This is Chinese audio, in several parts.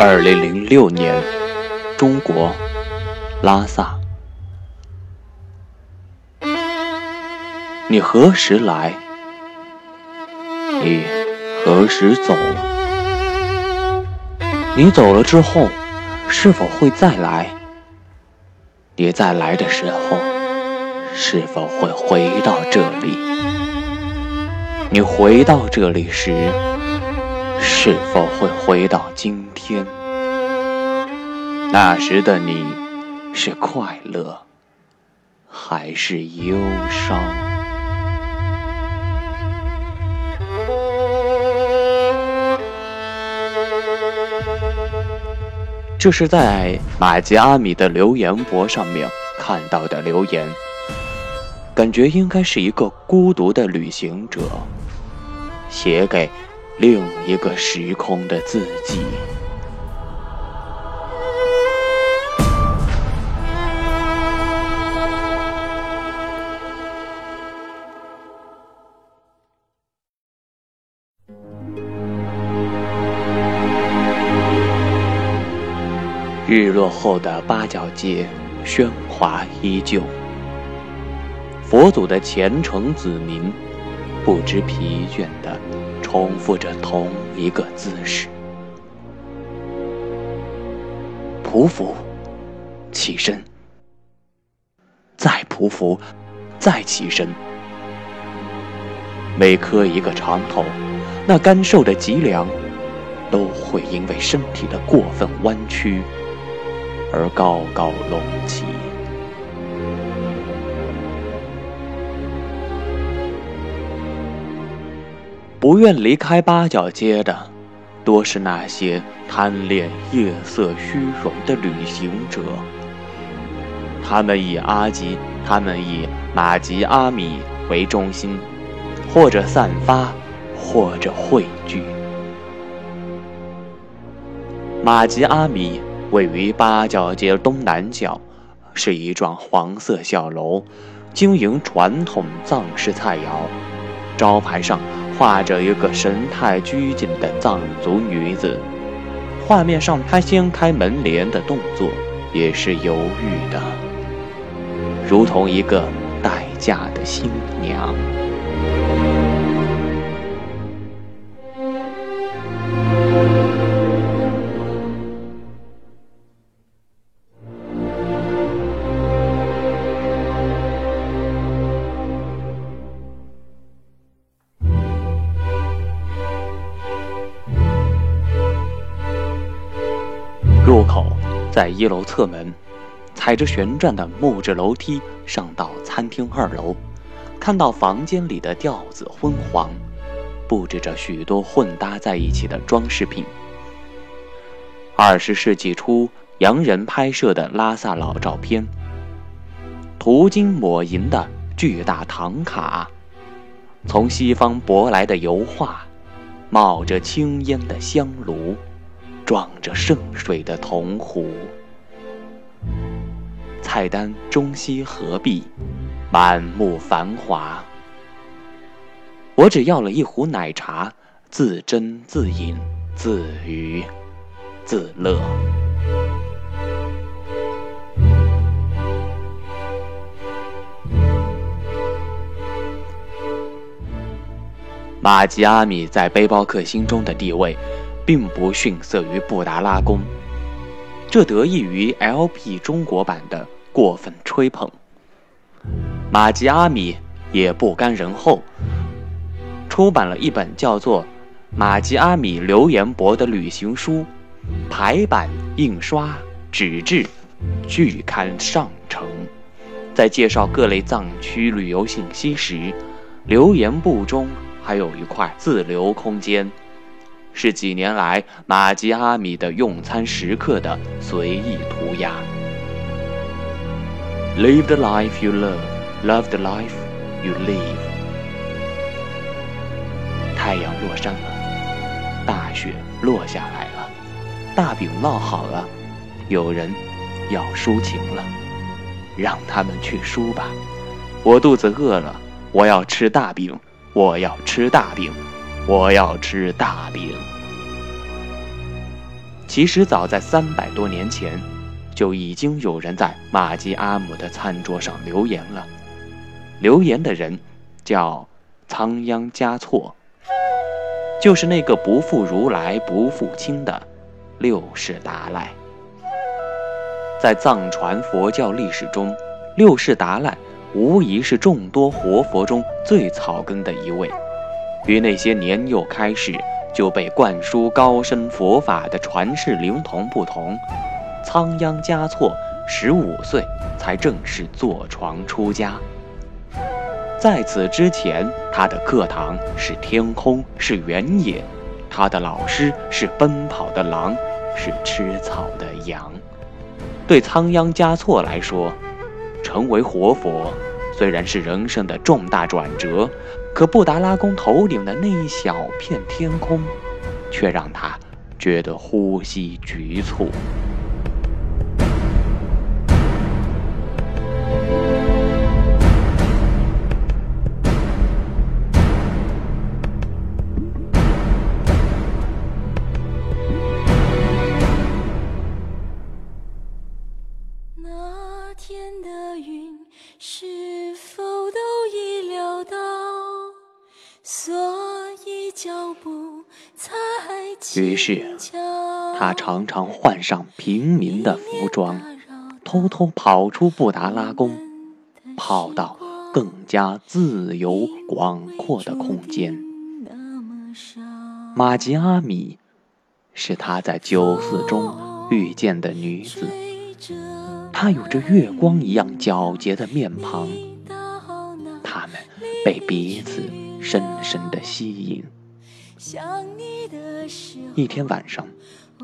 二零零六年，中国拉萨。你何时来？你何时走？你走了之后，是否会再来？你再来的时候，是否会回到这里？你回到这里时，是否会回到今天？那时的你，是快乐还是忧伤？这是在马吉阿米的留言簿上面看到的留言，感觉应该是一个孤独的旅行者写给另一个时空的自己。日落后的八角街，喧哗依旧。佛祖的虔诚子民，不知疲倦的重复着同一个姿势：匍匐，起身，再匍匐，再起身。每磕一个长头，那干瘦的脊梁，都会因为身体的过分弯曲。而高高隆起。不愿离开八角街的，多是那些贪恋夜色虚荣的旅行者。他们以阿吉，他们以马吉阿米为中心，或者散发，或者汇聚。马吉阿米。位于八角街东南角，是一幢黄色小楼，经营传统藏式菜肴。招牌上画着一个神态拘谨的藏族女子，画面上她掀开门帘的动作也是犹豫的，如同一个待嫁的新娘。入口在一楼侧门，踩着旋转的木质楼梯上到餐厅二楼，看到房间里的调子昏黄，布置着许多混搭在一起的装饰品。二十世纪初洋人拍摄的拉萨老照片，涂金抹银的巨大唐卡，从西方舶来的油画，冒着青烟的香炉。装着圣水的铜壶，菜单中西合璧，满目繁华。我只要了一壶奶茶，自斟自饮，自娱自乐。马吉阿米在背包客心中的地位。并不逊色于布达拉宫，这得益于 LP 中国版的过分吹捧。马吉阿米也不甘人后，出版了一本叫做《马吉阿米留言簿》的旅行书，排版、印刷、纸质，巨刊上乘。在介绍各类藏区旅游信息时，留言簿中还有一块自留空间。是几年来马吉阿米的用餐时刻的随意涂鸦。Live the life you love, love the life you live。太阳落山了，大雪落下来了，大饼烙好了，有人要抒情了，让他们去抒吧。我肚子饿了，我要吃大饼，我要吃大饼。我要吃大饼。其实早在三百多年前，就已经有人在玛吉阿姆的餐桌上留言了。留言的人叫仓央嘉措，就是那个不负如来不负卿的六世达赖。在藏传佛教历史中，六世达赖无疑是众多活佛中最草根的一位，与那些年幼开始。就被灌输高深佛法的传世灵童不同，仓央嘉措十五岁才正式坐床出家。在此之前，他的课堂是天空，是原野；他的老师是奔跑的狼，是吃草的羊。对仓央嘉措来说，成为活佛虽然是人生的重大转折。可布达拉宫头顶的那一小片天空，却让他觉得呼吸局促。于是，他常常换上平民的服装，偷偷跑出布达拉宫，跑到更加自由广阔的空间。玛吉阿米是他在酒肆中遇见的女子，她有着月光一样皎洁的面庞，他们被彼此深深的吸引。一天晚上，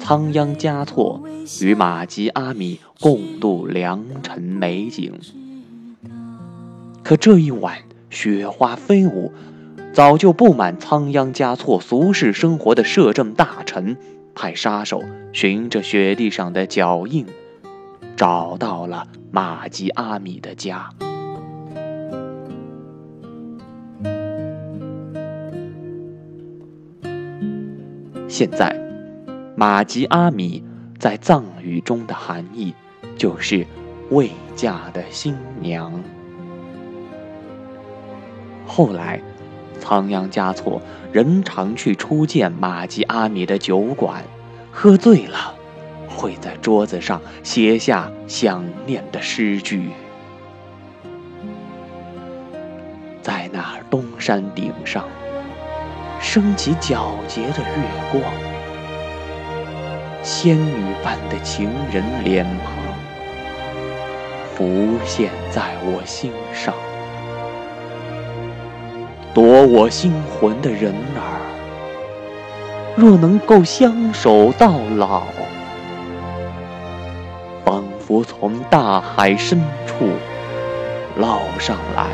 仓央嘉措与玛吉阿米共度良辰美景。可这一晚，雪花飞舞，早就不满仓央嘉措俗世生活的摄政大臣，派杀手循着雪地上的脚印，找到了玛吉阿米的家。现在，玛吉阿米在藏语中的含义就是未嫁的新娘。后来，仓央嘉措仍常去初见玛吉阿米的酒馆，喝醉了，会在桌子上写下想念的诗句。在那东山顶上。升起皎洁的月光，仙女般的情人脸庞浮现在我心上。夺我心魂的人儿，若能够相守到老，仿佛从大海深处捞上来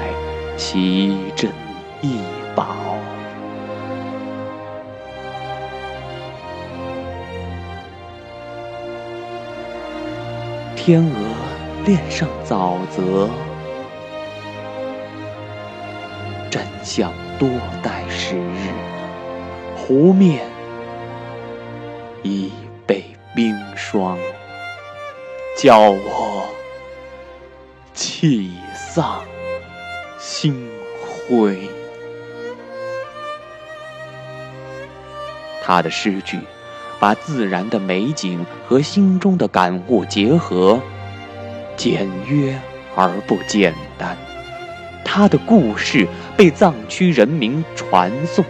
奇珍异天鹅恋上沼泽，真相多待时日。湖面已被冰霜，叫我气丧心灰。他的诗句。把自然的美景和心中的感悟结合，简约而不简单。他的故事被藏区人民传颂，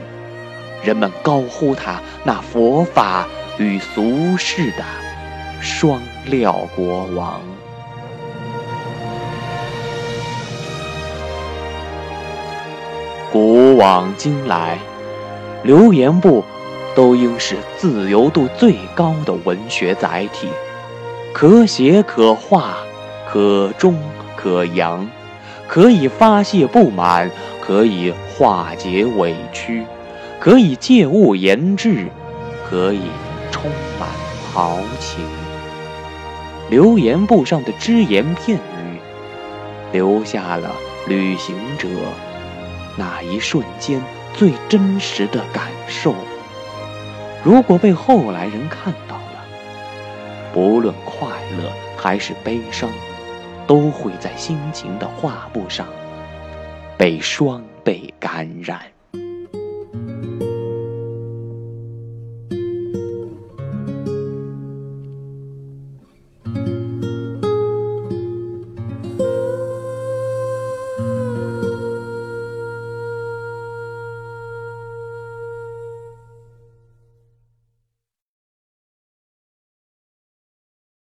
人们高呼他那佛法与俗世的双料国王。古往今来，留言簿。都应是自由度最高的文学载体，可写可画，可忠可扬，可以发泄不满，可以化解委屈，可以借物言志，可以充满豪情。留言簿上的只言片语，留下了旅行者那一瞬间最真实的感受。如果被后来人看到了，不论快乐还是悲伤，都会在心情的画布上被双倍感染。